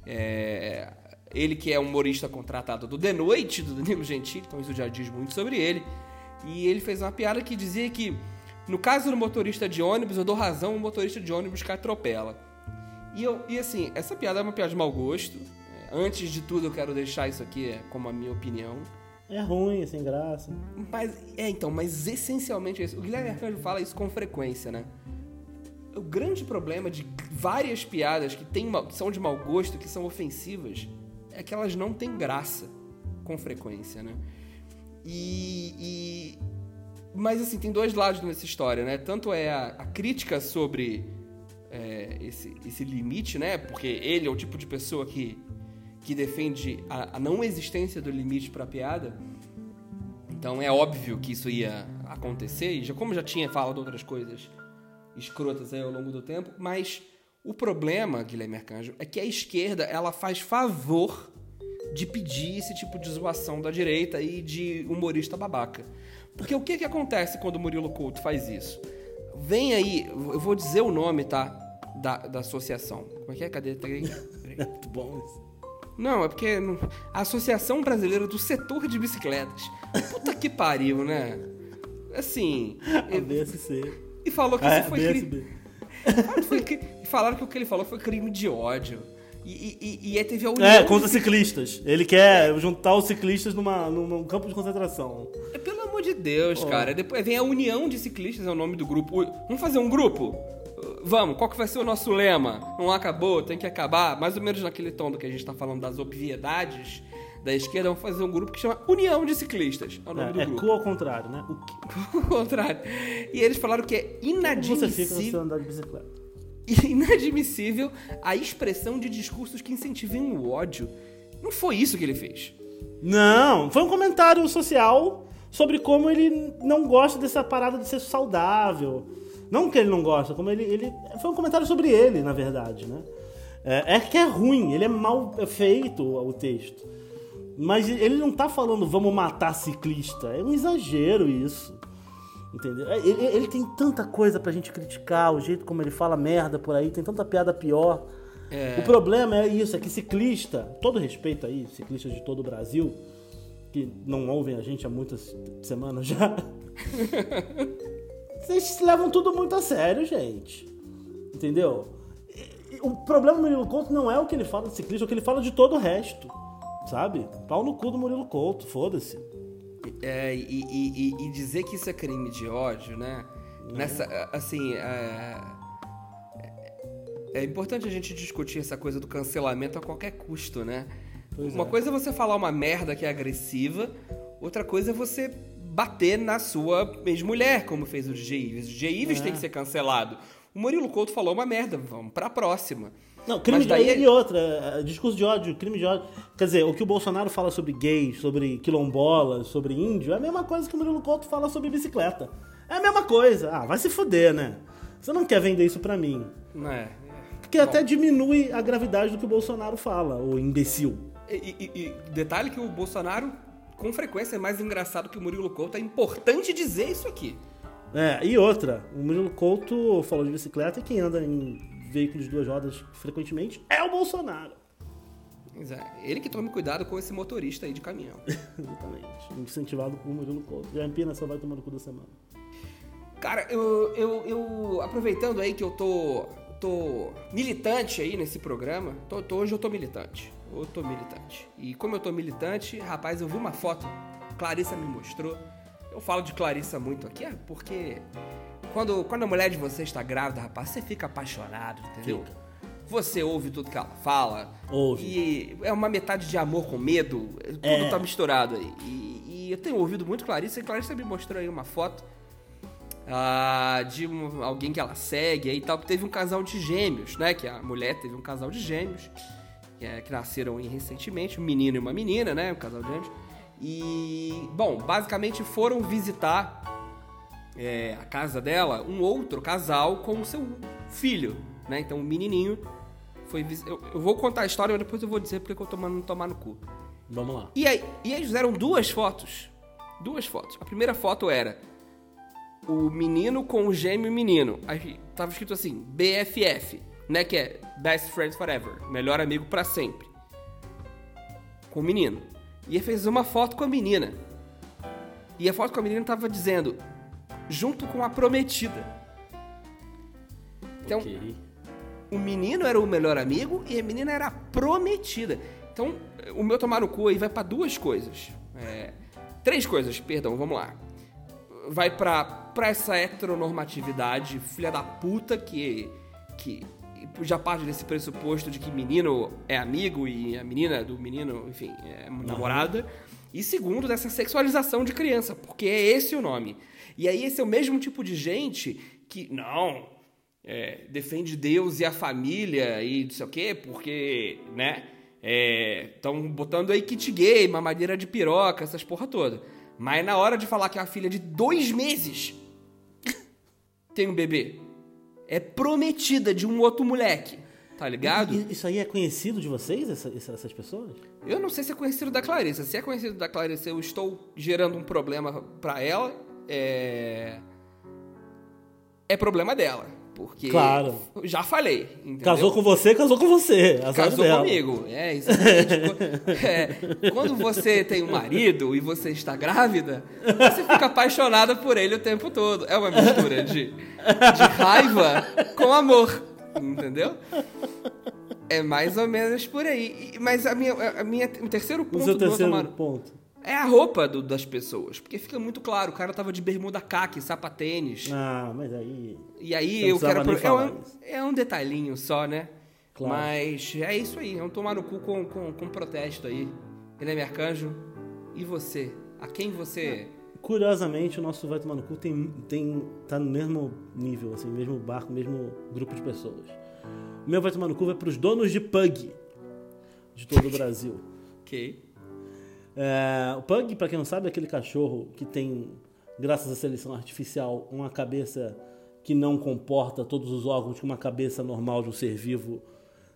É, ele que é humorista contratado do The Noite, do Danilo Gentili, então isso já diz muito sobre ele. E ele fez uma piada que dizia que, no caso do motorista de ônibus, eu dou razão ao motorista de ônibus que atropela. E, eu, e assim, essa piada é uma piada de mau gosto. É, Antes de tudo, eu quero deixar isso aqui é, como a minha opinião. É ruim, é sem graça. Mas, é, então, mas essencialmente é isso. O Guilherme Arcanjo fala isso com frequência, né? O grande problema de várias piadas que, tem, que são de mau gosto, que são ofensivas, é que elas não têm graça com frequência, né? E, e- Mas, assim, tem dois lados nessa história, né? Tanto é a, a crítica sobre é, esse, esse limite, né? Porque ele é o tipo de pessoa que, que defende a, a não existência do limite para piada. Então é óbvio que isso ia acontecer, e já, como já tinha falado outras coisas escrotas aí ao longo do tempo, mas o problema, Guilherme Arcanjo, é que a esquerda ela faz favor de pedir esse tipo de zoação da direita e de humorista babaca. Porque o que, que acontece quando o Murilo Couto faz isso? Vem aí, eu vou dizer o nome, tá? Da, da associação. Como é que é? Cadê? Tá. Muito bom isso. Não, é porque a Associação Brasileira do Setor de Bicicletas. Puta que pariu, né? Assim. A E, BSC. e falou que Ah, é, isso foi crime. Foi cri- E falaram que o que ele falou foi crime de ódio. E, e, e, aí teve a união. É, contra de- ciclistas. Ele quer juntar os ciclistas numa, num campo de concentração. É, Pelo amor de Deus, cara. Depois vem a União de Ciclistas, é o nome do grupo. Vamos fazer um grupo? Vamos, qual que vai ser o nosso lema? Não acabou, tem que acabar. Mais ou menos naquele tom do que a gente tá falando das obviedades da esquerda, vamos fazer um grupo que chama União de Ciclistas. É o nome do É, é grupo. cu ao contrário, né? O que O contrário. E eles falaram que é Como você fica no inadmissível, seu andar de bicicleta? inadmissível a expressão de discursos que incentivem o ódio. Não foi isso que ele fez. Não, foi um comentário social sobre como ele não gosta dessa parada de ser saudável. Não que ele não gosta, como ele. ele foi um comentário sobre ele, na verdade, né? É, é que é ruim, ele é mal feito o texto. Mas ele não tá falando vamos matar ciclista. É um exagero isso. Entendeu? É, Ele, ele tem tanta coisa pra gente criticar, o jeito como ele fala merda por aí, tem tanta piada pior. O problema é isso, é que ciclista, todo respeito aí, ciclistas de todo o Brasil, que não ouvem a gente há muitas semanas já. Vocês levam tudo muito a sério, gente. Entendeu? O problema do Murilo Couto não é o que ele fala de ciclista, é o que ele fala de todo o resto. Sabe? Pau no cu do Murilo Couto, foda-se. É, e, e- e- dizer que isso é crime de ódio, né? Nessa, assim, é, é importante a gente discutir essa coisa do cancelamento a qualquer custo, né? Pois uma é. coisa é você falar uma merda que é agressiva, outra coisa é você bater na sua ex-mulher, como fez o DJ Ives. O DJ Ives É. tem que ser cancelado. O Murilo Couto falou uma merda, vamos pra próxima. Não, crime Mas de daí- e outra, é, discurso de ódio, crime de ódio. Quer dizer, o que o Bolsonaro fala sobre gays, sobre quilombolas, sobre índio, é a mesma coisa que o Murilo Couto fala sobre bicicleta. É a mesma coisa. Ah, vai se fuder, né? Você não quer vender isso pra mim. Não é? Porque até diminui a gravidade do que o Bolsonaro fala, o imbecil. E, e- e detalhe que o Bolsonaro, com frequência, é mais engraçado que o Murilo Couto. É importante dizer isso aqui. É, e outra, o Murilo Couto falou de bicicleta e quem anda em veículos de duas rodas frequentemente é o Bolsonaro. Pois é, ele que tome cuidado com esse motorista aí de caminhão. Exatamente. Incentivado por Murilo Couto. Já Empina só vai tomar no cu da semana. Cara, eu, eu, eu aproveitando aí que eu tô, tô militante aí nesse programa, tô, tô- hoje eu tô militante. Eu tô militante. E como eu tô militante, rapaz, eu vi uma foto, Clarissa me mostrou. Eu falo de Clarissa muito aqui, é porque quando, quando a mulher de você está grávida, rapaz, você fica apaixonado, entendeu? Fica. Você ouve tudo que ela fala. Ouve. E é uma metade de amor com medo. Tudo É. tá misturado aí. E, e eu tenho ouvido muito Clarissa, e Clarissa me mostrou aí uma foto ah, de um- alguém que ela segue e tal, teve um casal de gêmeos, né? Que a mulher teve um casal de gêmeos, que, é, que nasceram recentemente, um menino e uma menina, né? Um casal de gêmeos. E, bom, basicamente foram visitar é, a casa dela um outro casal com o seu filho, né? Então o menininho Foi, eu, eu vou contar a história, mas depois eu vou dizer porque que eu tô mandando tomar no cu. Vamos lá. E aí, e aí fizeram duas fotos. Duas fotos. A primeira foto era o menino com o gêmeo menino. Aí tava escrito assim, BFF, né? Que é Best Friends Forever. Melhor amigo pra sempre. Com o menino. E aí fez uma foto com a menina. E a foto com a menina tava dizendo, junto com a prometida. Então, Ok. o menino era o melhor amigo e a menina era a prometida. Então, o meu tomar no cu aí vai pra duas coisas. É, três coisas, perdão, vamos lá. Vai pra, pra essa heteronormatividade, filha da puta, que, que já parte desse pressuposto de que menino é amigo e a menina do menino, enfim, é namorada. E segundo, dessa sexualização de criança, porque é esse o nome. E aí esse é o mesmo tipo de gente que, não, é, defende Deus e a família e não sei o quê, porque, né, estão botando aí kit gay, mamadeira de piroca, essas porra toda. Mas na hora de falar que é uma filha de dois meses tem um bebê, é prometida de um outro moleque, tá ligado? E- Isso aí é conhecido de vocês, essa- essa- essas pessoas? Eu não sei se é conhecido da Clarissa. Se é conhecido da Clarissa, eu estou gerando um problema pra ela. É. É problema dela. Porque. Claro. Já falei. Entendeu? Casou com você, casou com você. Casou dela. comigo. É, exatamente. É, quando você tem um marido e você está grávida, você fica apaixonada por ele o tempo todo. É uma mistura de, de raiva com amor. Entendeu? É mais ou menos por aí. Mas a minha, a minha, o terceiro O ponto do meu terceiro tomar- ponto. É a roupa do- das pessoas. Porque fica muito claro, o cara tava de bermuda caque, sapatênis. Ah, mas aí. E aí eu quero. nem É um, é um detalhinho só, né? Claro. Mas é isso aí, é um tomar no cu com, com, com protesto aí. Guilherme Arcanjo, e você? A quem você. Curiosamente, o nosso Vai Tomar no Cu tem, tem, tá no mesmo nível, assim, mesmo barco, mesmo grupo de pessoas. O meu Vai Tomar no Cu vai pros donos de pug de todo o Brasil. Ok. É, o pug, pra quem não sabe, é aquele cachorro que tem, graças à seleção artificial, uma cabeça que não comporta todos os órgãos que uma cabeça normal de um ser vivo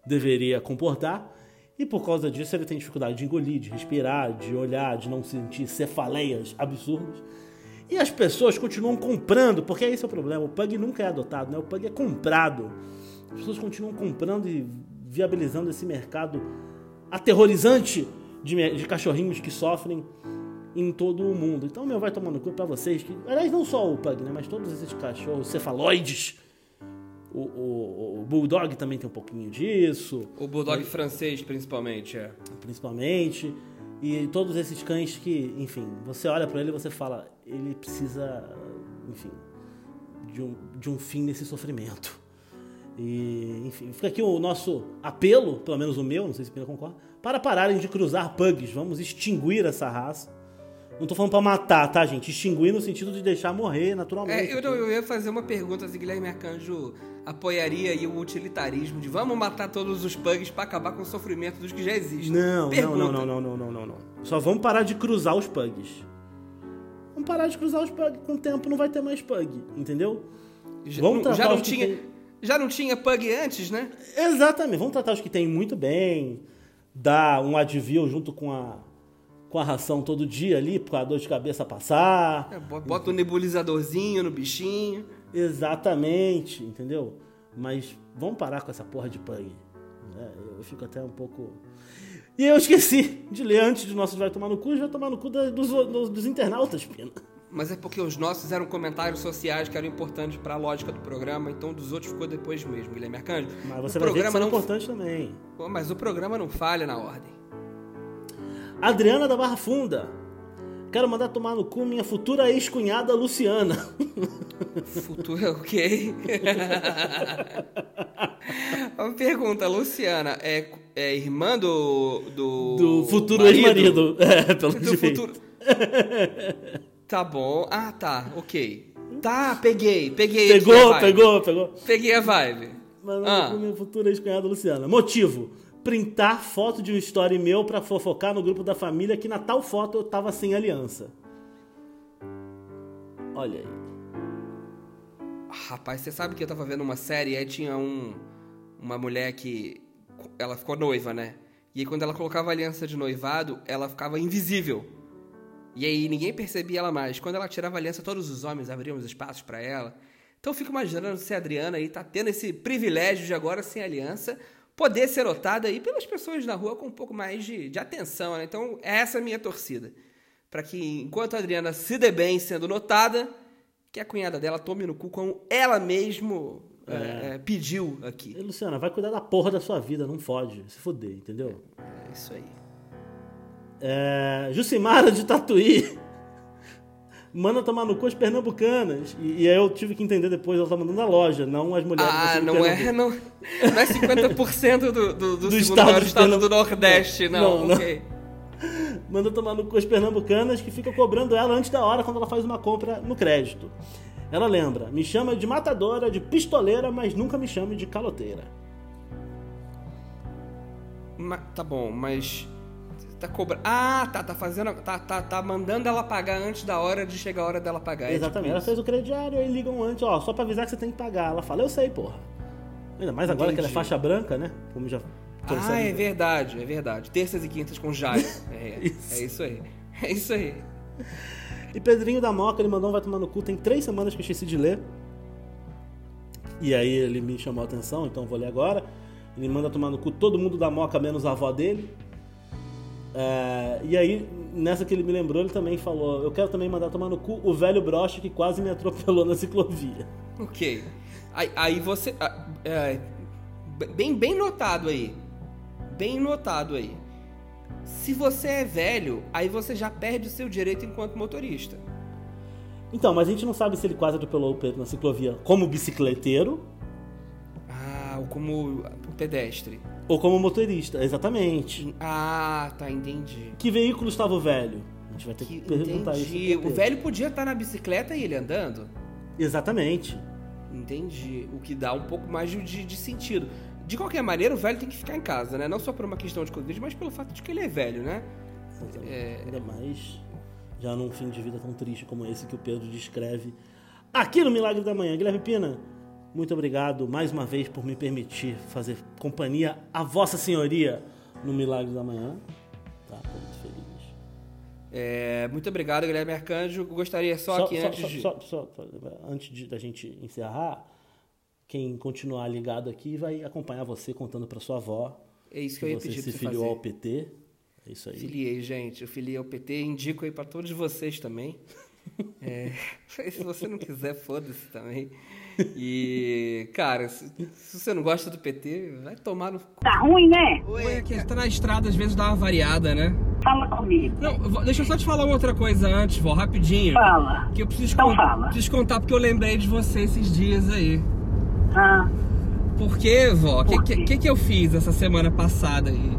deveria comportar. E por causa disso ele tem dificuldade de engolir, de respirar, de olhar, de não sentir cefaleias absurdas. E as pessoas continuam comprando, porque esse é o problema. O pug nunca é adotado, né? O pug é comprado. As pessoas continuam comprando e viabilizando esse mercado aterrorizante de, de cachorrinhos que sofrem em todo o mundo. Então, meu vai tomando cu pra vocês que, aliás, não só o pug, né, mas todos esses cachorros cefaloides. O, o, o bulldog também tem um pouquinho disso, O bulldog francês, principalmente, é. principalmente. E todos esses cães que, enfim, você olha pra ele e você fala, ele precisa, enfim, de um, de um fim nesse sofrimento. E, enfim, fica aqui o nosso apelo, pelo menos o meu, não sei se o Pina concorda, para pararem de cruzar pugs. Vamos extinguir essa raça. Não tô falando pra matar, tá, gente? Extinguir no sentido de deixar morrer naturalmente. É, eu, eu ia fazer uma pergunta se Guilherme Arcanjo apoiaria aí o utilitarismo de vamos matar todos os pugs pra acabar com o sofrimento dos que já existem. Não, não, Pergunta. não, não, não, não, não, não, não. Só vamos parar de cruzar os pugs. Vamos parar de cruzar os pugs. Com o tempo não vai ter mais pug, entendeu? Já, Vamos não, tratar já não tinha, tem- já não tinha pug antes, né? Exatamente. Vamos tratar os que tem muito bem. Dar um advil junto com a, com a ração todo dia ali, pra dor de cabeça passar. É, bo- Bota um nebulizadorzinho no bichinho. Exatamente, entendeu? Mas vamos parar com essa porra de pug. né? eu fico até um pouco. E eu esqueci de ler antes de nossos Vai Tomar no Cu, vai tomar no cu dos, dos, dos internautas, Pina. Mas é porque os nossos eram comentários sociais que eram importantes pra lógica do programa, então dos outros ficou depois mesmo, Guilherme Arcanjo. Mas você o vai ver que programa não importantes também. Pô, Mas o programa não falha na ordem. Adriana da Barra Funda. Quero mandar tomar no cu minha futura ex-cunhada Luciana. Futuro, ok. Uma pergunta, Luciana, é, é irmã do. Do, Do futuro marido? ex-marido. É, pelo Do jeito. futuro. tá bom. Ah, tá, ok. Tá, peguei, peguei. Pegou, pegou, pegou. Peguei a vibe. Mandando Ah. minha futura ex-cunhada Luciana. Motivo: printar foto de um story meu pra fofocar no grupo da família que na tal foto eu tava sem aliança. Olha aí. Rapaz, você sabe que eu tava vendo uma série e aí tinha um, uma mulher que ela ficou noiva, né? E aí quando ela colocava a aliança de noivado, ela ficava invisível. E aí ninguém percebia ela mais. Quando ela tirava a aliança, todos os homens abriam os espaços para ela. Então eu fico imaginando se a Adriana aí tá tendo esse privilégio de agora sem aliança poder ser notada aí pelas pessoas na rua com um pouco mais de, de atenção, né? Então essa é a minha torcida. para que enquanto a Adriana se dê bem sendo notada, que a cunhada dela tome no cu como ela mesmo é, é, pediu aqui. Luciana, vai cuidar da porra da sua vida, não fode. Se fuder, entendeu? É isso aí. É, Jucimara de Tatuí. Manda tomar no cu as pernambucanas. E, e aí eu tive que entender depois, ela tá mandando na loja, não as mulheres Ah, não é, não, não é 50% do, do, do, Do estado estado do. Nordeste, não, Não, não. ok. Manda tomar no cu as pernambucanas que ficam cobrando ela antes da hora quando ela faz uma compra no crédito. Ela lembra, me chama de matadora, de pistoleira, mas nunca me chame de caloteira. Ma- tá bom, mas. Tá cobrando. Ah, tá, tá fazendo. Tá, tá, tá mandando ela pagar antes da hora de chegar a hora dela pagar. é Exatamente. tipo Ela fez o crediário, aí ligam antes, ó, só pra avisar que você tem que pagar. Ela fala, eu sei, porra. Ainda mais agora que ela é Entendi. faixa branca, né? Como já Ah, é verdade, é verdade. Terças e quintas com Jairo. É, Isso. é isso aí. É isso aí. E Pedrinho da Moca, ele mandou um vai tomar no cu, tem três semanas que eu esqueci de ler. E aí ele me chamou a atenção, então eu vou ler agora. Ele manda tomar no cu todo mundo da Moca, menos a avó dele. É, e aí, nessa que ele me lembrou, ele também falou: Eu quero também mandar tomar no cu o velho broche que quase me atropelou na ciclovia. Ok. Aí, aí você. é, bem, bem notado aí. Bem notado aí. Se você é velho, aí você já perde o seu direito enquanto motorista. Então, mas a gente não sabe se ele quase atropelou o Pedro na ciclovia como bicicleteiro Ah, ou como pedestre. Ou como motorista, exatamente. Ah, tá, entendi. Que veículo estava o velho? A gente vai ter que, Que, perguntar isso. entendi. pro O velho podia estar na bicicleta e ele andando? Exatamente. Entendi. O que dá um pouco mais de, de sentido. De qualquer maneira, o velho tem que ficar em casa, né? Não só por uma questão de Covid, mas pelo fato de que ele é velho, né? Exatamente. É. Ainda mais já num fim de vida tão triste como esse que o Pedro descreve aqui no Milagre da Manhã. Guilherme Pina, muito obrigado mais uma vez por me permitir fazer companhia a Vossa Senhoria no Milagre da Manhã. Tá, tô muito feliz. É, muito obrigado, Guilherme Arcanjo. Gostaria só, que antes só, de. só- só- só- antes de, da gente encerrar, quem continuar ligado aqui vai acompanhar você contando para sua avó É isso que que eu ia você pedir se você filiou ao fazer. PT. É isso aí. Filiei, gente. Eu filiei ao PT. Indico aí pra todos vocês também. É, se você não quiser, foda-se também. E, cara, se, se você não gosta do PT, vai tomar no. Tá ruim, né? Oi, aqui, tá na estrada, às vezes dá uma variada, né? Fala comigo. Não, deixa eu só te falar uma outra coisa antes, vó, rapidinho. Fala. Que eu preciso, Então con- fala. preciso contar porque eu lembrei de você esses dias aí. Ah, Por quê, vó? O que, Por que, que, que eu fiz essa semana passada aí?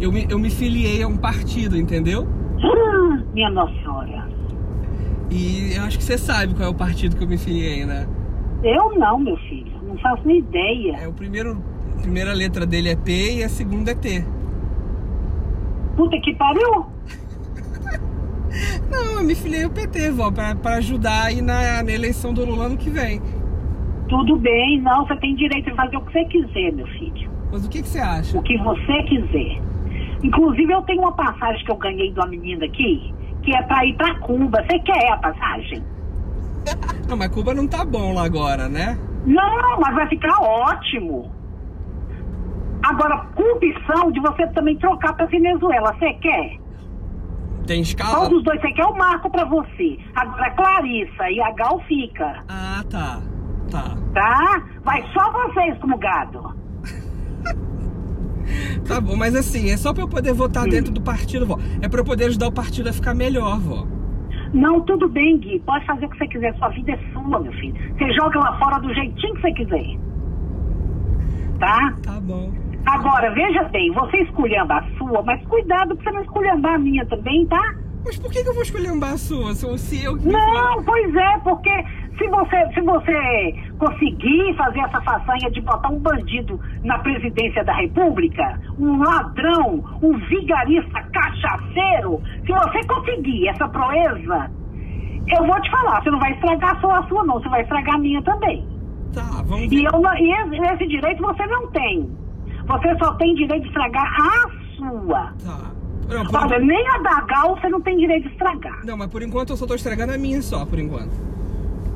Eu me, eu me filiei a um partido, entendeu? ah, minha Nossa Senhora. E eu acho que você sabe qual é o partido que eu me filiei, né? Eu não, meu filho. Não faço nem ideia. É o primeiro. A primeira letra dele é P e a segunda é T. Puta que pariu. Não, eu me filiei ao PT, vó, pra, pra ajudar aí na, na eleição do Lula ano que vem. Tudo bem, não. Você tem direito de fazer o que você quiser, meu filho. Mas o que, que você acha? O que você quiser. Inclusive, eu tenho uma passagem que eu ganhei de uma menina aqui, que é pra ir pra Cuba. Você quer a passagem? Não, mas Cuba não tá bom lá agora, né? Não, mas vai ficar ótimo. Agora, com opção de você também trocar pra Venezuela. Você quer? Tem Qual escala? dos dois você quer? Eu marco pra você. Agora, Clarissa e a Gal fica, Ah, tá. Tá. tá? Vai só vocês como gado. Tá bom, mas assim, é só pra eu poder votar dentro do partido, vó. É pra eu poder ajudar o partido a ficar melhor, vó. Não, tudo bem, Gui. Pode fazer o que você quiser. Sua vida é sua, meu filho. Você joga lá fora do jeitinho que você quiser. Tá? Tá bom. Agora, veja bem, você esculhamba a sua, mas cuidado pra você não esculhambar a minha também, tá? Mas por que, que eu vou escolher um baço se, se eu. Não, pois é, porque se você, se você conseguir fazer essa façanha de botar um bandido na presidência da República, um ladrão, um vigarista cachaceiro, se você conseguir essa proeza, eu vou te falar, você não vai estragar só a sua, não, você vai estragar a minha também. Tá, vamos E, ver. eu, não- e esse- esse direito você não tem. Você só tem direito de estragar a sua. Tá. Não, por... Olha, nem a da Gal você não tem direito de estragar. não, mas por enquanto eu só tô estragando a minha só, por enquanto.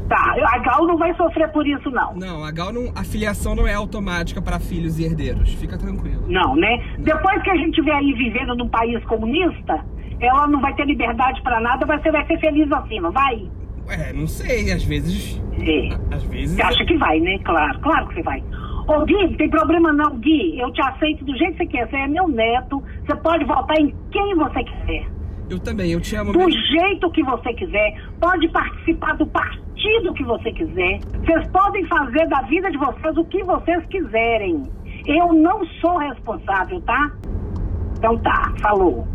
Tá, a Gal não vai sofrer por isso, não. Não, a Gal não. A filiação não é automática para filhos e herdeiros. Fica tranquilo. Não, né? Depois que a gente estiver aí vivendo num país comunista, ela não vai ter liberdade pra nada, você vai ser feliz assim, não vai? É, não sei, às vezes. É. Às vezes. Você acha que vai, né? Claro, claro que você vai. Ô Gui, não tem problema não, Gui. Eu te aceito do jeito que você quer. Você é meu neto. Você pode votar em quem você quiser. Eu também, eu te amo Do mesmo. jeito que você quiser. Pode participar do partido que você quiser. Vocês podem fazer da vida de vocês o que vocês quiserem. Eu não sou responsável, tá? Então tá, falou.